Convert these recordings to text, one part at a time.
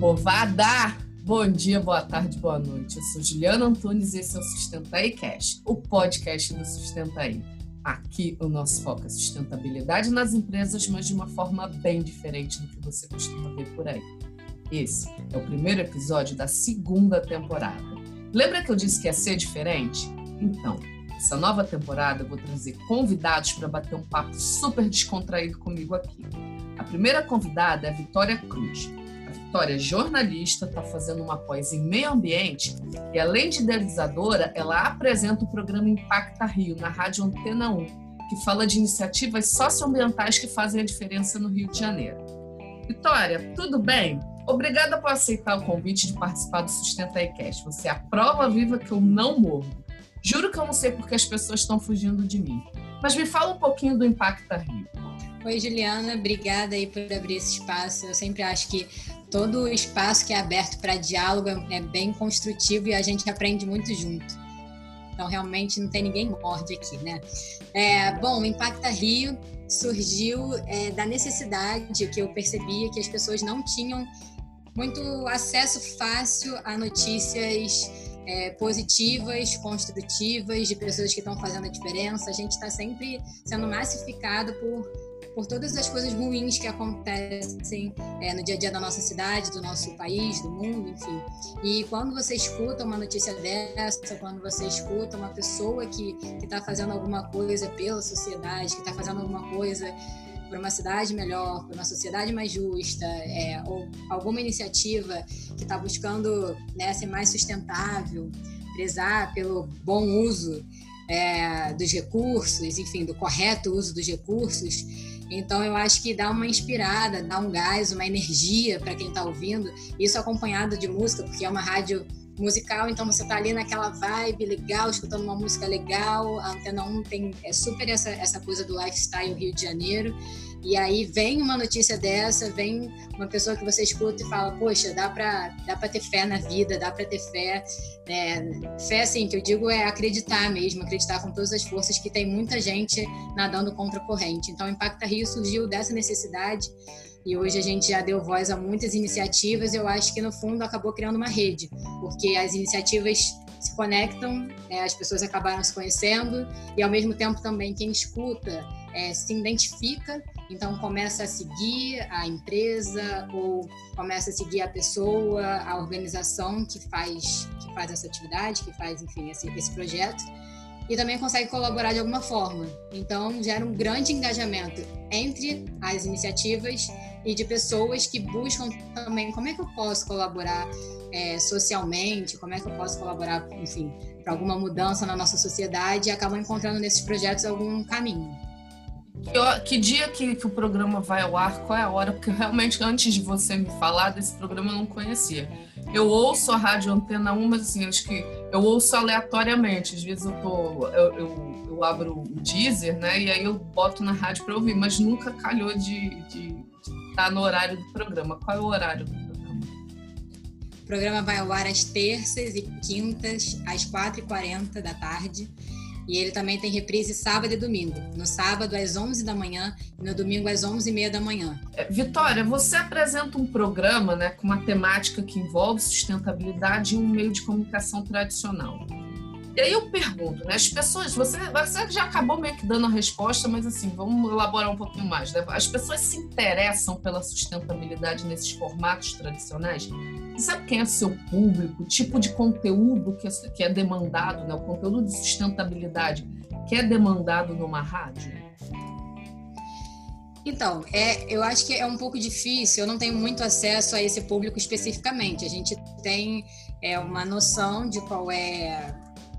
povada! Bom dia, boa tarde, boa noite. Eu sou Juliana Antunes e esse é o Sustenta aí Cash, o podcast do Sustenta aí. Aqui o nosso foco é sustentabilidade nas empresas, mas de uma forma bem diferente do que você costuma ver por aí. Esse é o primeiro episódio da segunda temporada. Lembra que eu disse que ia ser diferente? Então, essa nova temporada eu vou trazer convidados para bater um papo super descontraído comigo aqui. A primeira convidada é a Vitória Cruz. Vitória é jornalista, está fazendo uma pós em meio ambiente e, além de idealizadora, ela apresenta o programa Impacta Rio na Rádio Antena 1, que fala de iniciativas socioambientais que fazem a diferença no Rio de Janeiro. Vitória, tudo bem? Obrigada por aceitar o convite de participar do Sustenta iCast. Você é a prova viva que eu não morro. Juro que eu não sei porque as pessoas estão fugindo de mim. Mas me fala um pouquinho do Impacta Rio. Oi, Juliana, obrigada aí por abrir esse espaço. Eu sempre acho que todo espaço que é aberto para diálogo é bem construtivo e a gente aprende muito junto. Então, realmente, não tem ninguém morde aqui, né? É, bom, o Impacta Rio surgiu é, da necessidade que eu percebia que as pessoas não tinham muito acesso fácil a notícias é, positivas, construtivas, de pessoas que estão fazendo a diferença. A gente está sempre sendo massificado por por todas as coisas ruins que acontecem é, no dia a dia da nossa cidade, do nosso país, do mundo, enfim. E quando você escuta uma notícia dessa, quando você escuta uma pessoa que está fazendo alguma coisa pela sociedade, que está fazendo alguma coisa para uma cidade melhor, para uma sociedade mais justa, é, ou alguma iniciativa que está buscando né, ser mais sustentável, prezar pelo bom uso é, dos recursos, enfim, do correto uso dos recursos, então eu acho que dá uma inspirada, dá um gás, uma energia para quem está ouvindo. Isso acompanhado de música, porque é uma rádio musical, então você tá ali naquela vibe legal, escutando uma música legal. A Antena 1 tem é super essa, essa coisa do lifestyle Rio de Janeiro. E aí vem uma notícia dessa, vem uma pessoa que você escuta e fala, poxa, dá para dá para ter fé na vida, dá para ter fé. É, fé, assim, que eu digo é acreditar mesmo, acreditar com todas as forças que tem muita gente nadando contra a corrente. Então, o Impacta Rio surgiu dessa necessidade e hoje a gente já deu voz a muitas iniciativas. Eu acho que no fundo acabou criando uma rede, porque as iniciativas se conectam, é, as pessoas acabaram se conhecendo e ao mesmo tempo também quem escuta é, se identifica, então começa a seguir a empresa ou começa a seguir a pessoa, a organização que faz que faz essa atividade, que faz enfim esse, esse projeto e também consegue colaborar de alguma forma. Então gera um grande engajamento entre as iniciativas e de pessoas que buscam também como é que eu posso colaborar é, socialmente, como é que eu posso colaborar, enfim, para alguma mudança na nossa sociedade e acabam encontrando nesses projetos algum caminho. Que, que dia que, que, o programa vai ao ar? Qual é a hora? Porque realmente, antes de você me falar desse programa, eu não conhecia. Eu ouço a Rádio Antena 1, mas assim, acho que eu ouço aleatoriamente. Às vezes eu, tô, eu, eu, eu abro o Deezer, né? E aí eu boto na rádio para ouvir, mas nunca calhou de, estar no horário do programa. Qual é o horário do programa? O programa vai ao ar às terças e quintas, às 4h40 da tarde e ele também tem reprise sábado e domingo. No sábado às 11 da manhã e no domingo às 11h30 da manhã. É, Vitória, você apresenta um programa né, com uma temática que envolve sustentabilidade em um meio de comunicação tradicional. E aí eu pergunto, né? As pessoas, você, você já acabou meio que dando a resposta, mas assim, vamos elaborar um pouquinho mais. Né? As pessoas se interessam pela sustentabilidade nesses formatos tradicionais? Você sabe quem é seu público? O tipo de conteúdo que é, que é demandado, né? O conteúdo de sustentabilidade que é demandado numa rádio? Então, é, eu acho que é um pouco difícil, eu não tenho muito acesso a esse público especificamente. A gente tem é, uma noção de qual é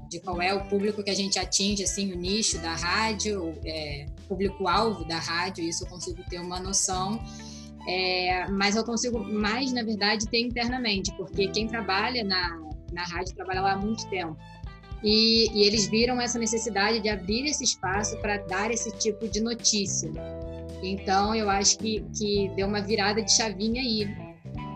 de qual é o público que a gente atinge, assim, o nicho da rádio, é, público-alvo da rádio, isso eu consigo ter uma noção. É, mas eu consigo mais, na verdade, ter internamente, porque quem trabalha na, na rádio trabalha lá há muito tempo. E, e eles viram essa necessidade de abrir esse espaço para dar esse tipo de notícia. Então, eu acho que, que deu uma virada de chavinha aí.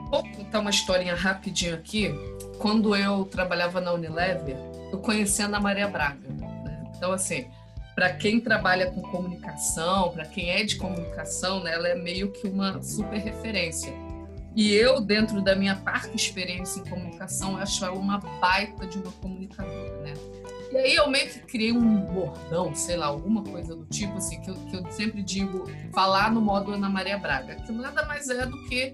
Vou contar uma historinha rapidinho aqui. Quando eu trabalhava na Unilever, eu conheci a Ana Maria Braga. Né? Então, assim, para quem trabalha com comunicação, para quem é de comunicação, né, ela é meio que uma super referência. E eu, dentro da minha parca experiência em comunicação, acho ela uma baita de uma comunicadora, né? E aí eu meio que criei um bordão, sei lá, alguma coisa do tipo, assim, que eu, que eu sempre digo, falar no modo Ana Maria Braga, que nada mais é do que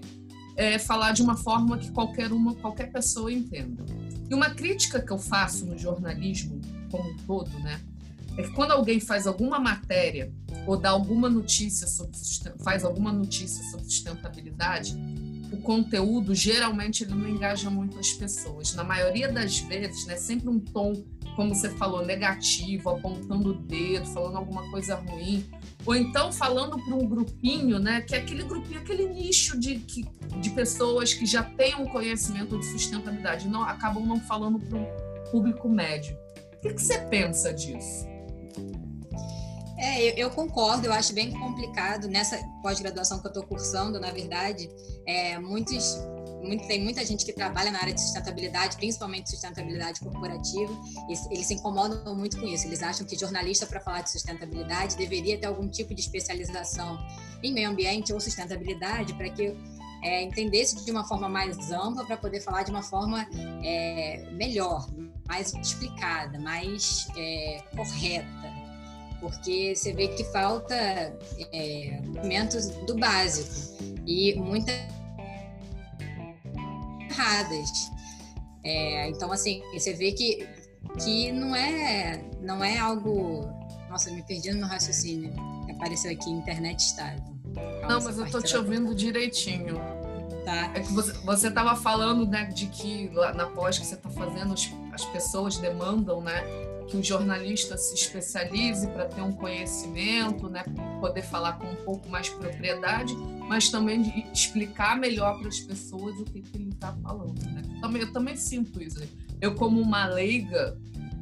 é, falar de uma forma que qualquer uma, qualquer pessoa entenda. E uma crítica que eu faço no jornalismo como um todo, né, é que quando alguém faz alguma matéria ou dá alguma notícia sobre faz alguma notícia sobre sustentabilidade, o conteúdo geralmente ele não engaja muito as pessoas. Na maioria das vezes, né, sempre um tom, como você falou, negativo, apontando o dedo, falando alguma coisa ruim, ou então falando para um grupinho, né, que é aquele grupinho, aquele nicho de, que, de pessoas que já têm um conhecimento de sustentabilidade, não acabam não falando para o público médio. O que, que você pensa disso? É, eu, eu, concordo, eu acho bem complicado nessa pós-graduação que eu estou cursando, na verdade, é, muitos, muito, tem muita gente que trabalha na área de sustentabilidade, principalmente sustentabilidade corporativa, e eles se incomodam muito com isso. Eles acham que jornalista para falar de sustentabilidade deveria ter algum tipo de especialização em meio ambiente ou sustentabilidade para que é, entendesse de uma forma mais ampla para poder falar de uma forma é, melhor, mais explicada, mais é, correta porque você vê que falta é, movimentos do básico e muitas erradas. É, então, assim, você vê que, que não, é, não é algo. Nossa, me perdi no meu raciocínio. Apareceu aqui, internet estável. Não, mas eu tô te ouvindo direitinho. Tá. É que você estava falando né, de que lá na pós que você está fazendo, as, as pessoas demandam né, que o jornalista se especialize para ter um conhecimento, né, poder falar com um pouco mais propriedade, mas também de explicar melhor para as pessoas o que, que ele está falando. Né? Também, eu também sinto isso. Eu, como uma leiga,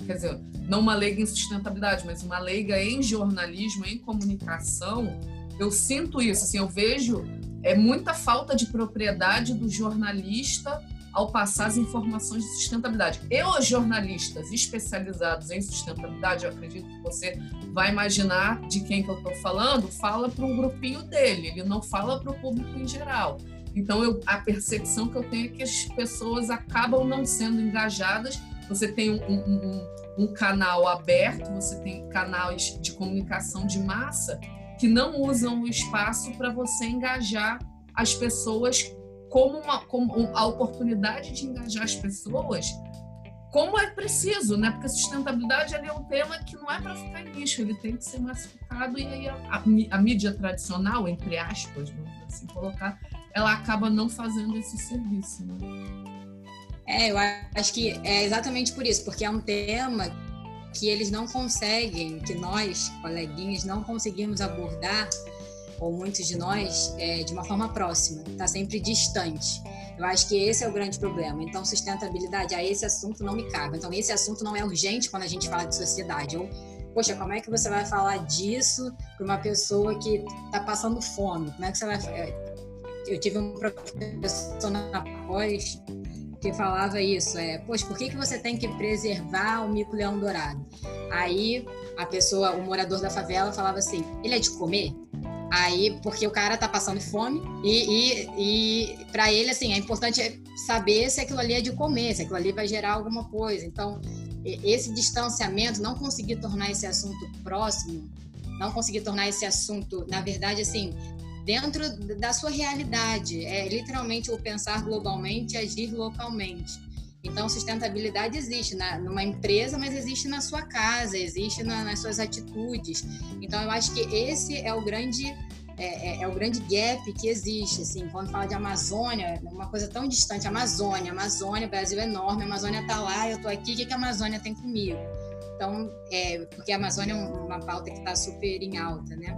quer dizer, não uma leiga em sustentabilidade, mas uma leiga em jornalismo, em comunicação, eu sinto isso. Assim, eu vejo é muita falta de propriedade do jornalista ao passar as informações de sustentabilidade. E os jornalistas especializados em sustentabilidade, eu acredito que você vai imaginar de quem que eu estou falando, fala para um grupinho dele, ele não fala para o público em geral. Então, eu, a percepção que eu tenho é que as pessoas acabam não sendo engajadas. Você tem um, um, um, um canal aberto, você tem canais de comunicação de massa que não usam o espaço para você engajar as pessoas como, uma, como a oportunidade de engajar as pessoas como é preciso, né? Porque sustentabilidade é um tema que não é para ficar nicho, ele tem que ser massificado e aí a, a, a, mídia tradicional, entre aspas, vamos assim colocar, ela acaba não fazendo esse serviço. Né? É, eu acho que é exatamente por isso, porque é um tema que eles não conseguem, que nós, coleguinhas, não conseguimos abordar ou muitos de nós, é, de uma forma próxima, está sempre distante. Eu acho que esse é o grande problema. Então, sustentabilidade, a esse assunto não me cabe. Então, esse assunto não é urgente quando a gente fala de sociedade. Ou, poxa, como é que você vai falar disso para uma pessoa que está passando fome? Como é que você vai. É, eu tive um professor na pós que falava isso, é, poxa, por que, que você tem que preservar o mico-leão dourado? Aí a pessoa, o morador da favela falava assim, ele é de comer? Aí, porque o cara tá passando fome e, e, e para ele, assim, é importante saber se aquilo ali é de comer, se aquilo ali vai gerar alguma coisa. Então, esse distanciamento, não conseguir tornar esse assunto próximo, não conseguir tornar esse assunto, na verdade, assim, dentro da sua realidade. É literalmente o pensar globalmente e agir localmente. Então, sustentabilidade existe na, numa empresa, mas existe na sua casa, existe na, nas suas atitudes. Então, eu acho que esse é o grande é, é, é, o grande gap que existe, assim, quando fala de Amazônia, uma coisa tão distante, Amazônia, Amazônia, Brasil é enorme, a Amazônia está lá, eu estou aqui, o que, que a Amazônia tem comigo? Então, é, porque a Amazônia é uma pauta que está super em alta, né?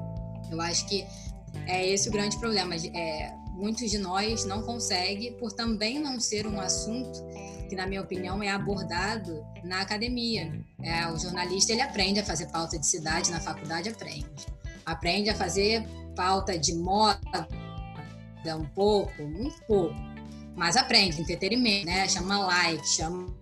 Eu acho que é esse o grande problema. É, muitos de nós não conseguem, por também não ser um assunto que, na minha opinião, é abordado na academia. É, o jornalista ele aprende a fazer pauta de cidade na faculdade, aprende. Aprende a fazer pauta de moda um pouco, um pouco, mas aprende entretenimento, né? Chama like, chama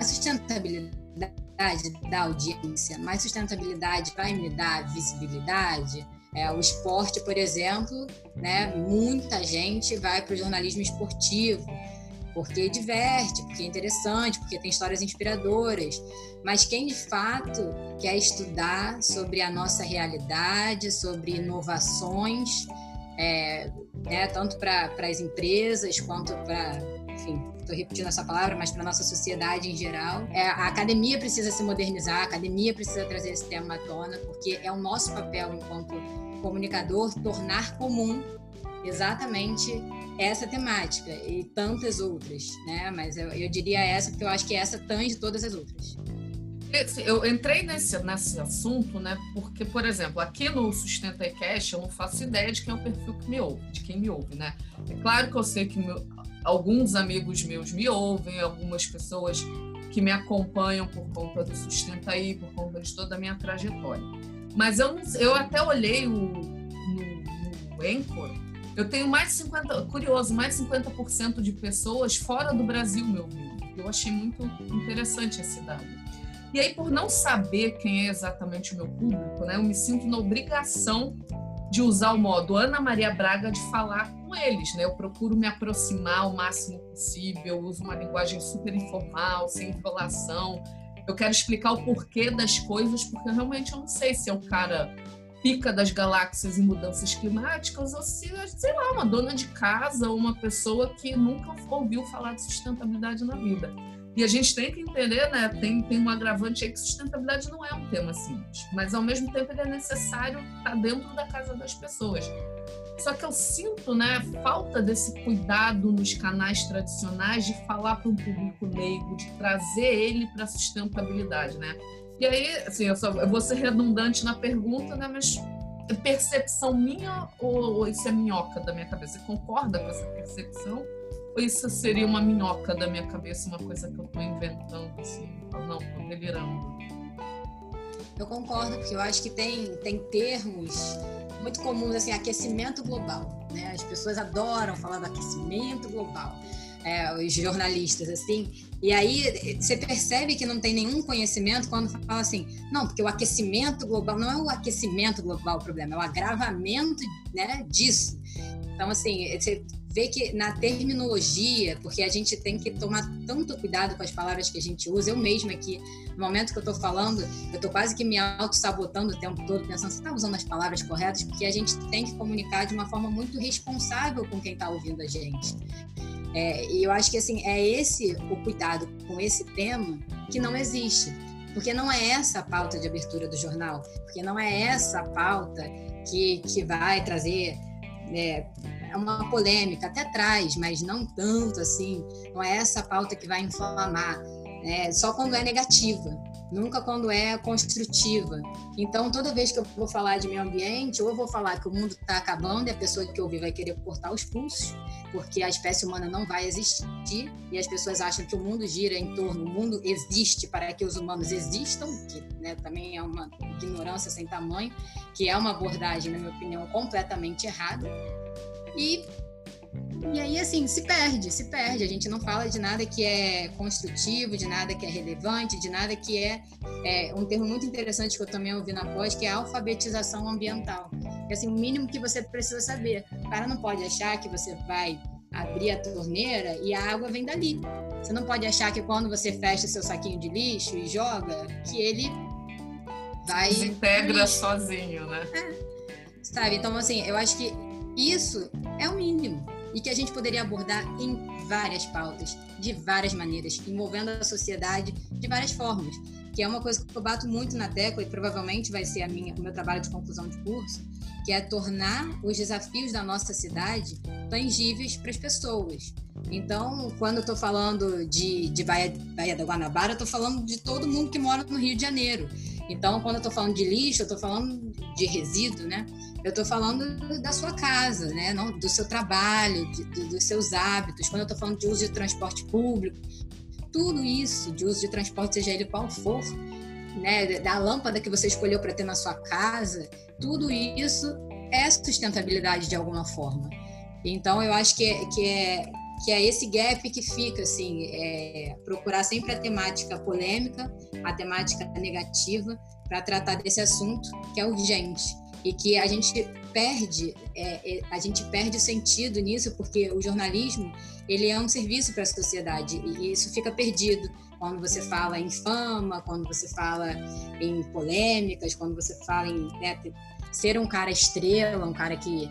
a sustentabilidade da audiência, mais sustentabilidade vai me dar visibilidade. É, o esporte, por exemplo, né? Muita gente vai para o jornalismo esportivo, porque diverte, porque é interessante, porque tem histórias inspiradoras. Mas quem de fato quer estudar sobre a nossa realidade, sobre inovações, é, né, tanto para as empresas quanto para, enfim, estou repetindo essa palavra, mas para nossa sociedade em geral. É, a academia precisa se modernizar, a academia precisa trazer esse tema à tona, porque é o nosso papel enquanto comunicador tornar comum exatamente essa temática e tantas outras, né? Mas eu, eu diria essa porque eu acho que essa tange todas as outras. Eu entrei nesse, nesse assunto, né? Porque, por exemplo, aqui no Sustenta Cash eu não faço ideia de quem é o perfil que me ouve, de quem me ouve, né? É claro que eu sei que meu, alguns amigos meus me ouvem, algumas pessoas que me acompanham por conta do Sustenta aí, por conta de toda a minha trajetória. Mas eu, eu até olhei o, no, no Anchor, eu tenho mais de 50, curioso, mais de 50% de pessoas fora do Brasil, meu amigo. Eu achei muito interessante esse dado. E aí, por não saber quem é exatamente o meu público, né, eu me sinto na obrigação de usar o modo Ana Maria Braga de falar eles, né? Eu procuro me aproximar o máximo possível, eu uso uma linguagem super informal, sem enrolação. Eu quero explicar o porquê das coisas, porque realmente eu não sei se é o cara pica das galáxias e mudanças climáticas, ou se, sei lá, uma dona de casa ou uma pessoa que nunca ouviu falar de sustentabilidade na vida. E a gente tem que entender, né? Tem, tem um agravante aí que sustentabilidade não é um tema simples, mas ao mesmo tempo ele é necessário estar tá dentro da casa das pessoas. Só que eu sinto, né, falta desse cuidado nos canais tradicionais de falar para um público leigo, de trazer ele para a sustentabilidade, né? E aí, assim, eu, só, eu vou ser redundante na pergunta, né? Mas é percepção minha ou, ou isso é minhoca da minha cabeça? Você concorda com essa percepção? Isso seria uma minhoca da minha cabeça, uma coisa que eu estou inventando, assim? Não, estou delirando. Eu concordo, porque eu acho que tem, tem termos muito comuns, assim, aquecimento global, né? As pessoas adoram falar do aquecimento global é, os jornalistas, assim. E aí você percebe que não tem nenhum conhecimento quando fala assim, não, porque o aquecimento global não é o aquecimento global o problema, é o agravamento né, disso. Então, assim, você vê que na terminologia, porque a gente tem que tomar tanto cuidado com as palavras que a gente usa, eu mesma aqui, no momento que eu estou falando, eu estou quase que me auto-sabotando o tempo todo, pensando, você está usando as palavras corretas? Porque a gente tem que comunicar de uma forma muito responsável com quem está ouvindo a gente. É, e eu acho que assim é esse o cuidado com esse tema que não existe, porque não é essa a pauta de abertura do jornal, porque não é essa a pauta que, que vai trazer né, uma polêmica, até traz, mas não tanto assim, não é essa pauta que vai inflamar, né, só quando é negativa nunca quando é construtiva. Então, toda vez que eu vou falar de meio ambiente, ou eu vou falar que o mundo está acabando e a pessoa que ouvir vai querer cortar os pulsos, porque a espécie humana não vai existir e as pessoas acham que o mundo gira em torno, o mundo existe para que os humanos existam, que né, também é uma ignorância sem tamanho, que é uma abordagem, na minha opinião, completamente errada. E e aí, assim, se perde, se perde. A gente não fala de nada que é construtivo, de nada que é relevante, de nada que é, é um termo muito interessante que eu também ouvi na pós, que é alfabetização ambiental. É assim, o mínimo que você precisa saber. O cara não pode achar que você vai abrir a torneira e a água vem dali. Você não pode achar que quando você fecha seu saquinho de lixo e joga, que ele vai. Desintegra sozinho, né? É. Sabe? Então, assim, eu acho que isso é o mínimo e que a gente poderia abordar em várias pautas, de várias maneiras, envolvendo a sociedade de várias formas, que é uma coisa que eu bato muito na tecla e provavelmente vai ser a minha, o meu trabalho de conclusão de curso, que é tornar os desafios da nossa cidade tangíveis para as pessoas. Então, quando eu estou falando de, de Baía, Baía da Guanabara, eu estou falando de todo mundo que mora no Rio de Janeiro. Então, quando eu estou falando de lixo, eu estou falando de resíduo, né? Eu estou falando da sua casa, né? Não, do seu trabalho, de, dos seus hábitos. Quando eu estou falando de uso de transporte público, tudo isso de uso de transporte, seja ele qual for, né? Da lâmpada que você escolheu para ter na sua casa, tudo isso é sustentabilidade de alguma forma. Então, eu acho que é, que é, que é esse gap que fica, assim, é, procurar sempre a temática polêmica, a temática negativa, para tratar desse assunto que é urgente. E que a gente perde é, é, a gente perde o sentido nisso porque o jornalismo ele é um serviço para a sociedade. E isso fica perdido quando você fala em fama, quando você fala em polêmicas, quando você fala em né, ser um cara estrela, um cara que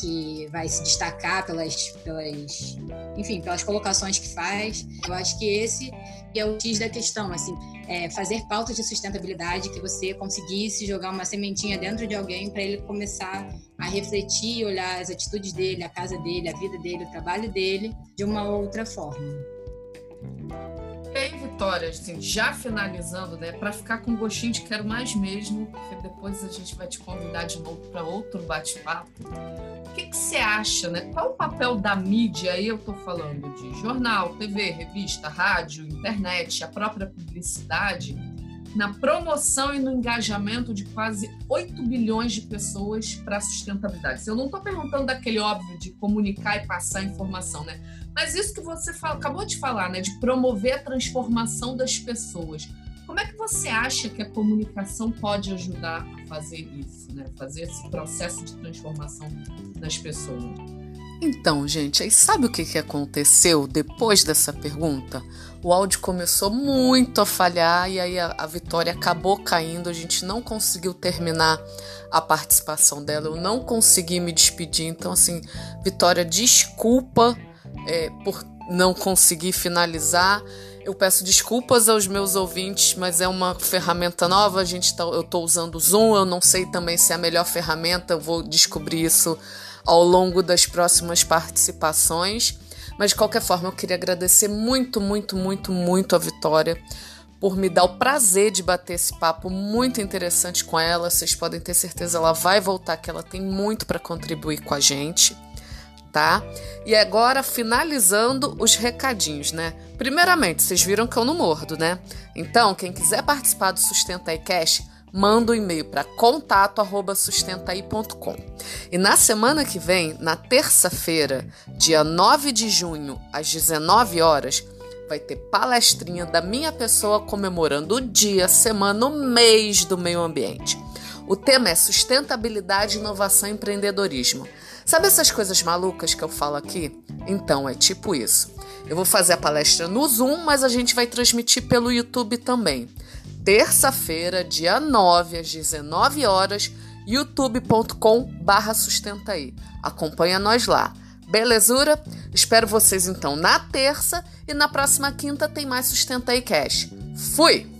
que vai se destacar pelas, pelas, enfim, pelas colocações que faz. Eu acho que esse é o X da questão, assim, é fazer pautas de sustentabilidade que você conseguisse jogar uma sementinha dentro de alguém para ele começar a refletir, olhar as atitudes dele, a casa dele, a vida dele, o trabalho dele de uma outra forma. Aí, Vitória, assim, já finalizando, né, para ficar com gostinho de quero mais mesmo, porque depois a gente vai te convidar de novo para outro bate-papo. O que, que você acha, né? Qual o papel da mídia? Aí eu estou falando de jornal, TV, revista, rádio, internet, a própria publicidade, na promoção e no engajamento de quase 8 bilhões de pessoas para a sustentabilidade. Eu não estou perguntando daquele óbvio de comunicar e passar informação, né? Mas isso que você fala, acabou de falar, né? De promover a transformação das pessoas. Como é que você acha que a comunicação pode ajudar a fazer isso, né? Fazer esse processo de transformação das pessoas? Então, gente, aí sabe o que, que aconteceu depois dessa pergunta? O áudio começou muito a falhar e aí a, a Vitória acabou caindo. A gente não conseguiu terminar a participação dela, eu não consegui me despedir. Então, assim, Vitória, desculpa é, por não conseguir finalizar. Eu peço desculpas aos meus ouvintes, mas é uma ferramenta nova. A gente tá, eu estou usando o Zoom. Eu não sei também se é a melhor ferramenta. Eu vou descobrir isso ao longo das próximas participações. Mas de qualquer forma, eu queria agradecer muito, muito, muito, muito a Vitória por me dar o prazer de bater esse papo muito interessante com ela. Vocês podem ter certeza, ela vai voltar, que ela tem muito para contribuir com a gente tá? E agora finalizando os recadinhos, né? Primeiramente, vocês viram que eu não mordo, né? Então, quem quiser participar do Sustenta aí Cash, manda um e-mail para contato@sustentaí.com. E na semana que vem, na terça-feira, dia 9 de junho, às 19 horas, vai ter palestrinha da minha pessoa comemorando o dia, semana, o mês do meio ambiente. O tema é sustentabilidade, inovação e empreendedorismo. Sabe essas coisas malucas que eu falo aqui? Então, é tipo isso. Eu vou fazer a palestra no Zoom, mas a gente vai transmitir pelo YouTube também. Terça-feira, dia 9, às 19 horas, youtube.com barra sustentaí. Acompanha nós lá. Belezura? Espero vocês então na terça e na próxima quinta tem mais Sustenta aí Cash. Fui!